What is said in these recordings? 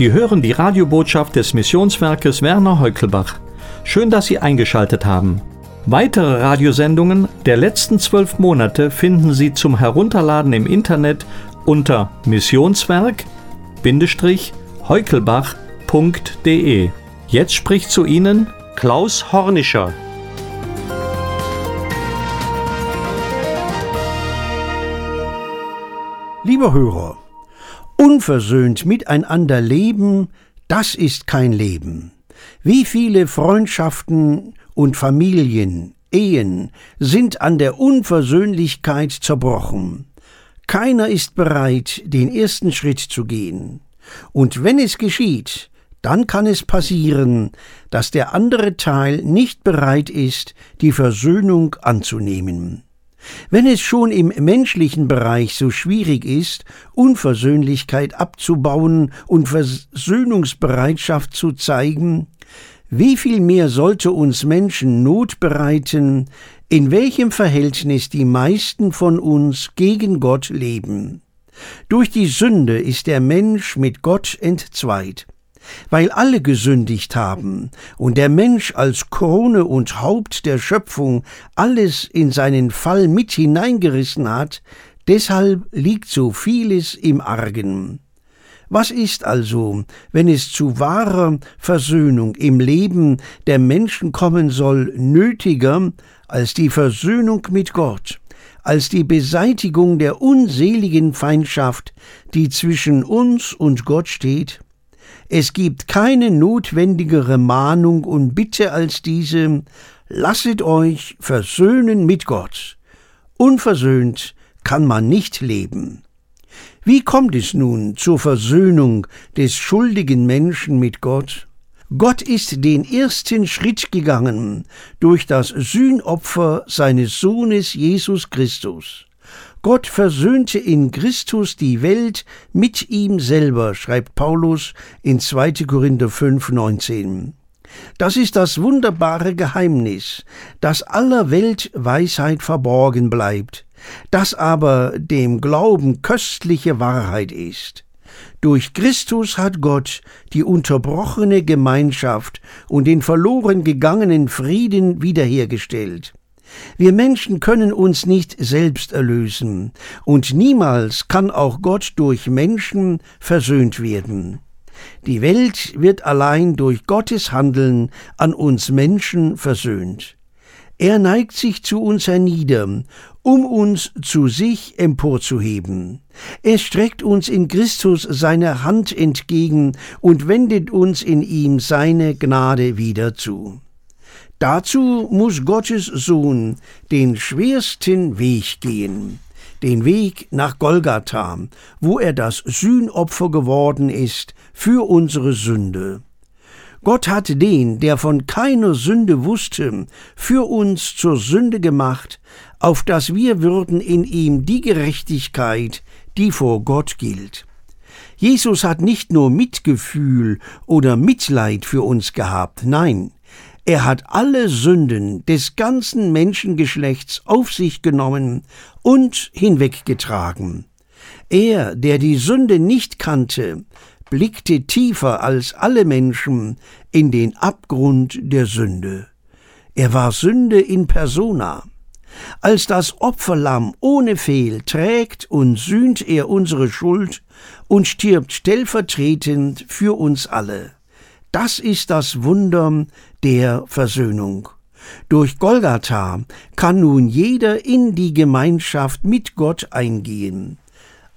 Sie hören die Radiobotschaft des Missionswerkes Werner Heukelbach. Schön, dass Sie eingeschaltet haben. Weitere Radiosendungen der letzten zwölf Monate finden Sie zum Herunterladen im Internet unter missionswerk-heukelbach.de. Jetzt spricht zu Ihnen Klaus Hornischer. Lieber Hörer, unversöhnt miteinander leben, das ist kein Leben. Wie viele Freundschaften und Familien, Ehen sind an der Unversöhnlichkeit zerbrochen. Keiner ist bereit, den ersten Schritt zu gehen. Und wenn es geschieht, dann kann es passieren, dass der andere Teil nicht bereit ist, die Versöhnung anzunehmen. Wenn es schon im menschlichen Bereich so schwierig ist, Unversöhnlichkeit abzubauen und Versöhnungsbereitschaft zu zeigen, wie viel mehr sollte uns Menschen Not bereiten, in welchem Verhältnis die meisten von uns gegen Gott leben. Durch die Sünde ist der Mensch mit Gott entzweit. Weil alle gesündigt haben und der Mensch als Krone und Haupt der Schöpfung alles in seinen Fall mit hineingerissen hat, deshalb liegt so vieles im Argen. Was ist also, wenn es zu wahrer Versöhnung im Leben der Menschen kommen soll, nötiger als die Versöhnung mit Gott, als die Beseitigung der unseligen Feindschaft, die zwischen uns und Gott steht? Es gibt keine notwendigere Mahnung und Bitte als diese, lasset euch versöhnen mit Gott. Unversöhnt kann man nicht leben. Wie kommt es nun zur Versöhnung des schuldigen Menschen mit Gott? Gott ist den ersten Schritt gegangen durch das Sühnopfer seines Sohnes Jesus Christus. Gott versöhnte in Christus die Welt mit ihm selber, schreibt Paulus in 2. Korinther 5, 19. Das ist das wunderbare Geheimnis, das aller Welt Weisheit verborgen bleibt, das aber dem Glauben köstliche Wahrheit ist. Durch Christus hat Gott die unterbrochene Gemeinschaft und den verloren gegangenen Frieden wiederhergestellt. Wir Menschen können uns nicht selbst erlösen, und niemals kann auch Gott durch Menschen versöhnt werden. Die Welt wird allein durch Gottes Handeln an uns Menschen versöhnt. Er neigt sich zu uns hernieder, um uns zu sich emporzuheben. Er streckt uns in Christus seine Hand entgegen und wendet uns in ihm seine Gnade wieder zu. Dazu muss Gottes Sohn den schwersten Weg gehen, den Weg nach Golgatha, wo er das Sühnopfer geworden ist für unsere Sünde. Gott hat den, der von keiner Sünde wusste, für uns zur Sünde gemacht, auf dass wir würden in ihm die Gerechtigkeit, die vor Gott gilt. Jesus hat nicht nur Mitgefühl oder Mitleid für uns gehabt, nein, er hat alle Sünden des ganzen Menschengeschlechts auf sich genommen und hinweggetragen. Er, der die Sünde nicht kannte, blickte tiefer als alle Menschen in den Abgrund der Sünde. Er war Sünde in persona. Als das Opferlamm ohne Fehl trägt und sühnt er unsere Schuld und stirbt stellvertretend für uns alle. Das ist das Wunder der Versöhnung. Durch Golgatha kann nun jeder in die Gemeinschaft mit Gott eingehen.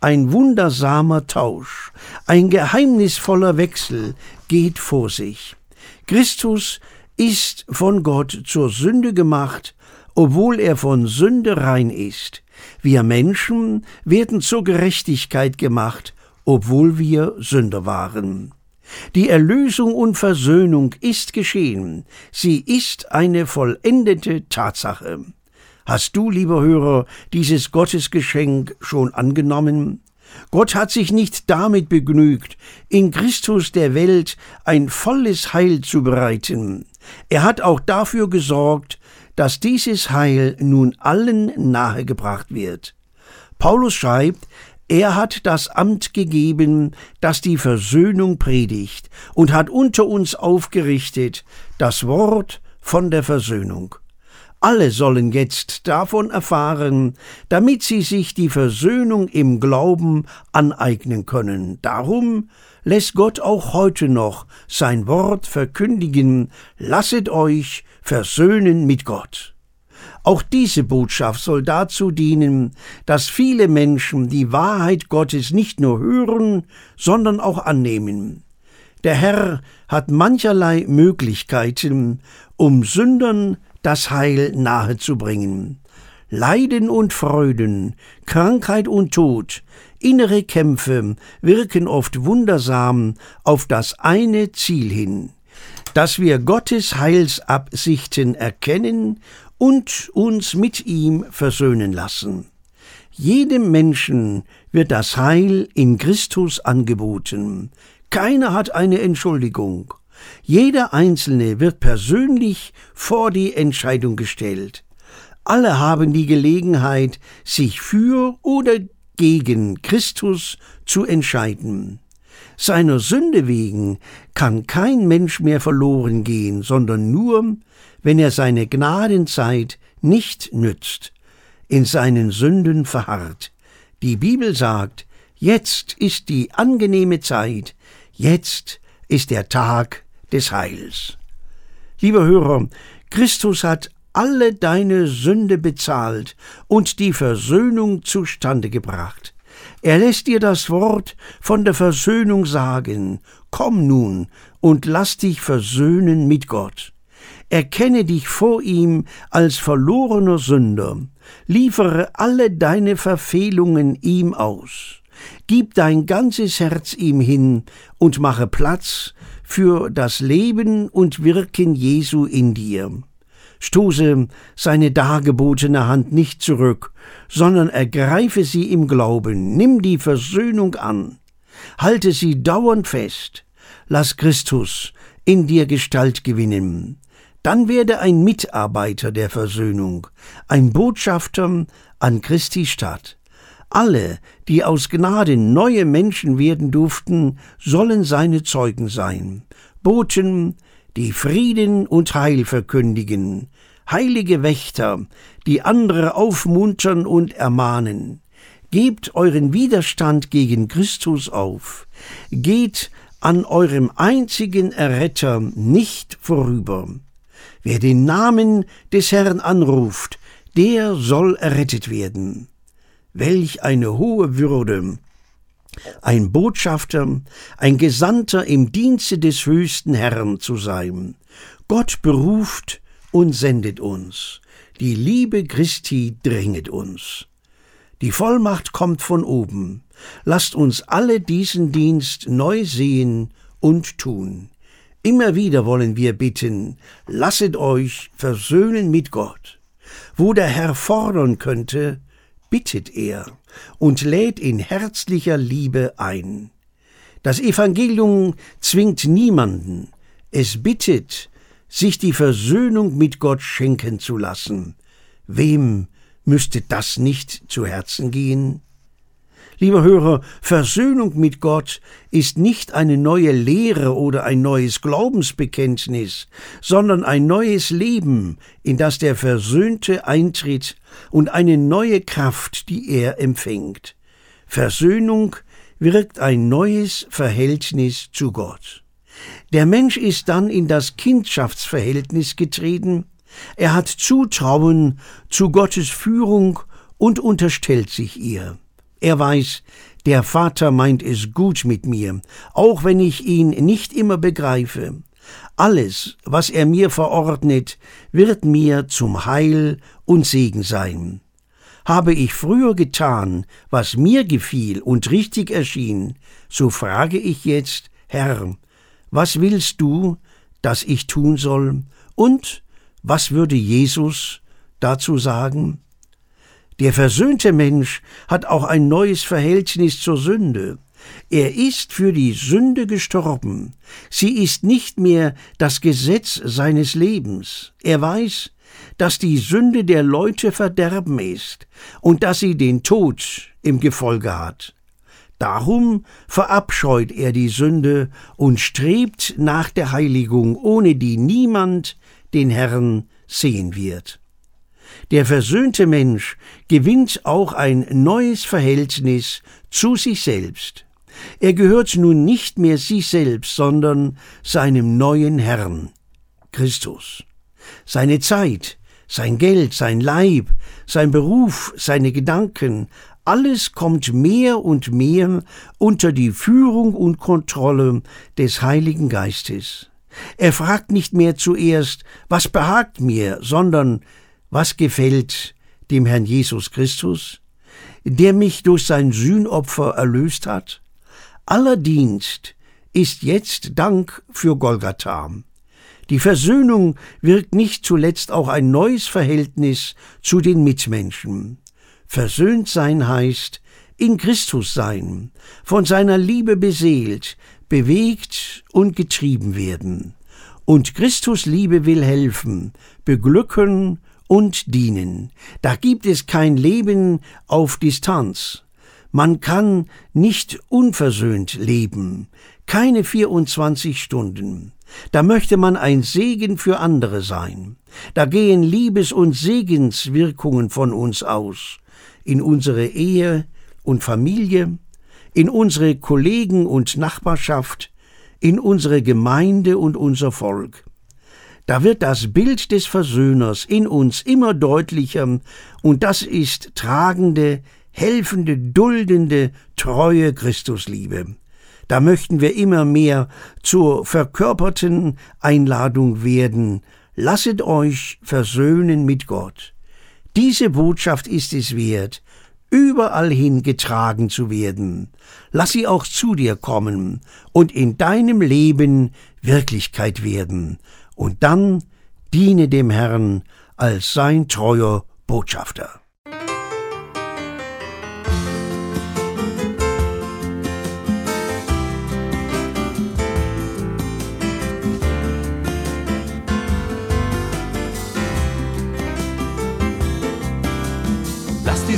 Ein wundersamer Tausch, ein geheimnisvoller Wechsel geht vor sich. Christus ist von Gott zur Sünde gemacht, obwohl er von Sünde rein ist. Wir Menschen werden zur Gerechtigkeit gemacht, obwohl wir Sünder waren. Die Erlösung und Versöhnung ist geschehen. Sie ist eine vollendete Tatsache. Hast du, lieber Hörer, dieses Gottesgeschenk schon angenommen? Gott hat sich nicht damit begnügt, in Christus der Welt ein volles Heil zu bereiten. Er hat auch dafür gesorgt, dass dieses Heil nun allen nahegebracht wird. Paulus schreibt, Er hat das Amt gegeben, das die Versöhnung predigt, und hat unter uns aufgerichtet das Wort von der Versöhnung. Alle sollen jetzt davon erfahren, damit sie sich die Versöhnung im Glauben aneignen können. Darum lässt Gott auch heute noch sein Wort verkündigen, lasset euch versöhnen mit Gott. Auch diese Botschaft soll dazu dienen, dass viele Menschen die Wahrheit Gottes nicht nur hören, sondern auch annehmen. Der Herr hat mancherlei Möglichkeiten, um Sündern das Heil nahezubringen. Leiden und Freuden, Krankheit und Tod, innere Kämpfe wirken oft wundersam auf das eine Ziel hin, dass wir Gottes Heilsabsichten erkennen und uns mit ihm versöhnen lassen. Jedem Menschen wird das Heil in Christus angeboten. Keiner hat eine Entschuldigung. Jeder Einzelne wird persönlich vor die Entscheidung gestellt. Alle haben die Gelegenheit, sich für oder gegen Christus zu entscheiden. Seiner Sünde wegen kann kein Mensch mehr verloren gehen, sondern nur, wenn er seine Gnadenzeit nicht nützt, in seinen Sünden verharrt. Die Bibel sagt, jetzt ist die angenehme Zeit, jetzt ist der Tag des Heils. Lieber Hörer, Christus hat alle deine Sünde bezahlt und die Versöhnung zustande gebracht. Er lässt dir das Wort von der Versöhnung sagen, komm nun und lass dich versöhnen mit Gott. Erkenne dich vor ihm als verlorener Sünder, liefere alle deine Verfehlungen ihm aus. Gib dein ganzes Herz ihm hin und mache Platz für das Leben und Wirken Jesu in dir. Stoße seine dargebotene Hand nicht zurück, sondern ergreife sie im Glauben, nimm die Versöhnung an, halte sie dauernd fest, lass Christus in dir Gestalt gewinnen. Dann werde ein Mitarbeiter der Versöhnung, ein Botschafter an Christi Stadt. Alle, die aus Gnade neue Menschen werden durften, sollen seine Zeugen sein, Boten, die Frieden und Heil verkündigen, heilige Wächter, die andere aufmuntern und ermahnen. Gebt euren Widerstand gegen Christus auf, geht an eurem einzigen Erretter nicht vorüber. Wer den Namen des Herrn anruft, der soll errettet werden. Welch eine hohe Würde! Ein Botschafter, ein Gesandter im Dienste des höchsten Herrn zu sein. Gott beruft und sendet uns. Die Liebe Christi dringet uns. Die Vollmacht kommt von oben. Lasst uns alle diesen Dienst neu sehen und tun. Immer wieder wollen wir bitten, lasset euch versöhnen mit Gott. Wo der Herr fordern könnte, bittet er und lädt in herzlicher Liebe ein. Das Evangelium zwingt niemanden, es bittet, sich die Versöhnung mit Gott schenken zu lassen. Wem müsste das nicht zu Herzen gehen? Lieber Hörer, Versöhnung mit Gott ist nicht eine neue Lehre oder ein neues Glaubensbekenntnis, sondern ein neues Leben, in das der Versöhnte eintritt und eine neue Kraft, die er empfängt. Versöhnung wirkt ein neues Verhältnis zu Gott. Der Mensch ist dann in das Kindschaftsverhältnis getreten, er hat Zutrauen zu Gottes Führung und unterstellt sich ihr. Er weiß, der Vater meint es gut mit mir, auch wenn ich ihn nicht immer begreife. Alles, was er mir verordnet, wird mir zum Heil und Segen sein. Habe ich früher getan, was mir gefiel und richtig erschien, so frage ich jetzt, Herr, was willst du, dass ich tun soll? Und was würde Jesus dazu sagen? Der versöhnte Mensch hat auch ein neues Verhältnis zur Sünde. Er ist für die Sünde gestorben. Sie ist nicht mehr das Gesetz seines Lebens. Er weiß, dass die Sünde der Leute Verderben ist und dass sie den Tod im Gefolge hat. Darum verabscheut er die Sünde und strebt nach der Heiligung, ohne die niemand den Herrn sehen wird. Der versöhnte Mensch gewinnt auch ein neues Verhältnis zu sich selbst. Er gehört nun nicht mehr sich selbst, sondern seinem neuen Herrn, Christus. Seine Zeit, sein Geld, sein Leib, sein Beruf, seine Gedanken, alles kommt mehr und mehr unter die Führung und Kontrolle des Heiligen Geistes. Er fragt nicht mehr zuerst, was behagt mir, sondern was gefällt dem Herrn Jesus Christus, der mich durch sein Sühnopfer erlöst hat? Aller Dienst ist jetzt Dank für Golgatha. Die Versöhnung wirkt nicht zuletzt auch ein neues Verhältnis zu den Mitmenschen. Versöhnt sein heißt in Christus sein, von seiner Liebe beseelt, bewegt und getrieben werden. Und Christus Liebe will helfen, beglücken und dienen. Da gibt es kein Leben auf Distanz. Man kann nicht unversöhnt leben, keine 24 Stunden. Da möchte man ein Segen für andere sein. Da gehen Liebes- und Segenswirkungen von uns aus in unsere Ehe und Familie, in unsere Kollegen und Nachbarschaft, in unsere Gemeinde und unser Volk. Da wird das Bild des Versöhners in uns immer deutlicher, und das ist tragende, helfende, duldende, treue Christusliebe. Da möchten wir immer mehr zur verkörperten Einladung werden. Lasset euch versöhnen mit Gott. Diese Botschaft ist es wert, überall hin getragen zu werden. Lass sie auch zu dir kommen und in deinem Leben Wirklichkeit werden. Und dann diene dem Herrn als sein treuer Botschafter.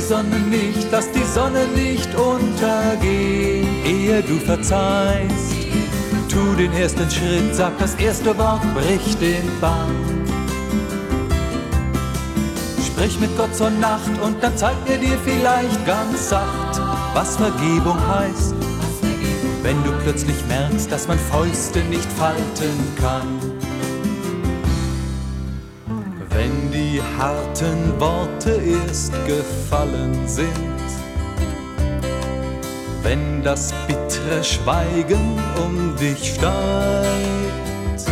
Sonne nicht, lass die Sonne nicht untergehen, ehe du verzeihst. Tu den ersten Schritt, sag das erste Wort, brich den Bann. Sprich mit Gott zur Nacht und dann zeigt er dir vielleicht ganz sacht, was Vergebung heißt. Wenn du plötzlich merkst, dass man Fäuste nicht falten kann. wenn die harten Worte erst gefallen sind, wenn das bittere Schweigen um dich steigt.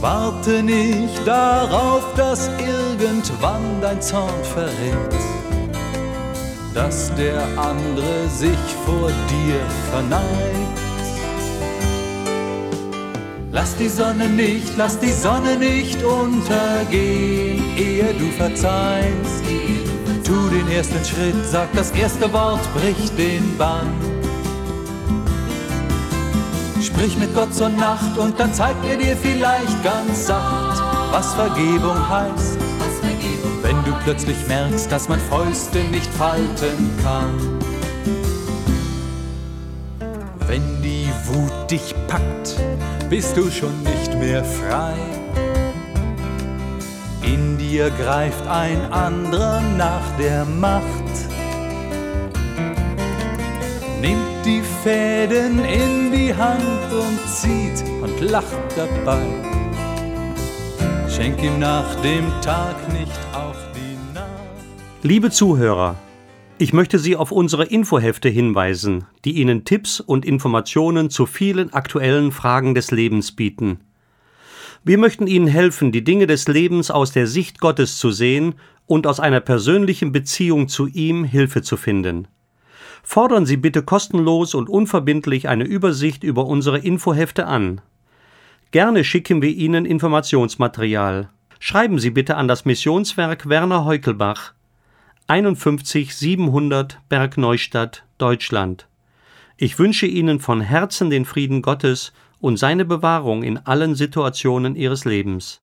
Warte nicht darauf, dass irgendwann dein Zorn verrinnt, dass der andere sich vor dir verneigt. Lass die Sonne nicht, lass die Sonne nicht untergehen, ehe du verzeihst. Tu den ersten Schritt, sag das erste Wort, brich den Bann. Sprich mit Gott zur Nacht und dann zeigt er dir vielleicht ganz sacht, was Vergebung heißt. Wenn du plötzlich merkst, dass man Fäuste nicht falten kann. Wenn die Wut dich packt, bist du schon nicht mehr frei. Dir greift ein anderer nach der Macht. Nimmt die Fäden in die Hand und zieht und lacht dabei. Schenk ihm nach dem Tag nicht auch die Nacht. Liebe Zuhörer, ich möchte Sie auf unsere Infohefte hinweisen, die Ihnen Tipps und Informationen zu vielen aktuellen Fragen des Lebens bieten. Wir möchten Ihnen helfen, die Dinge des Lebens aus der Sicht Gottes zu sehen und aus einer persönlichen Beziehung zu ihm Hilfe zu finden. Fordern Sie bitte kostenlos und unverbindlich eine Übersicht über unsere Infohefte an. Gerne schicken wir Ihnen Informationsmaterial. Schreiben Sie bitte an das Missionswerk Werner Heukelbach 51 700 Bergneustadt, Deutschland. Ich wünsche Ihnen von Herzen den Frieden Gottes und seine Bewahrung in allen Situationen Ihres Lebens.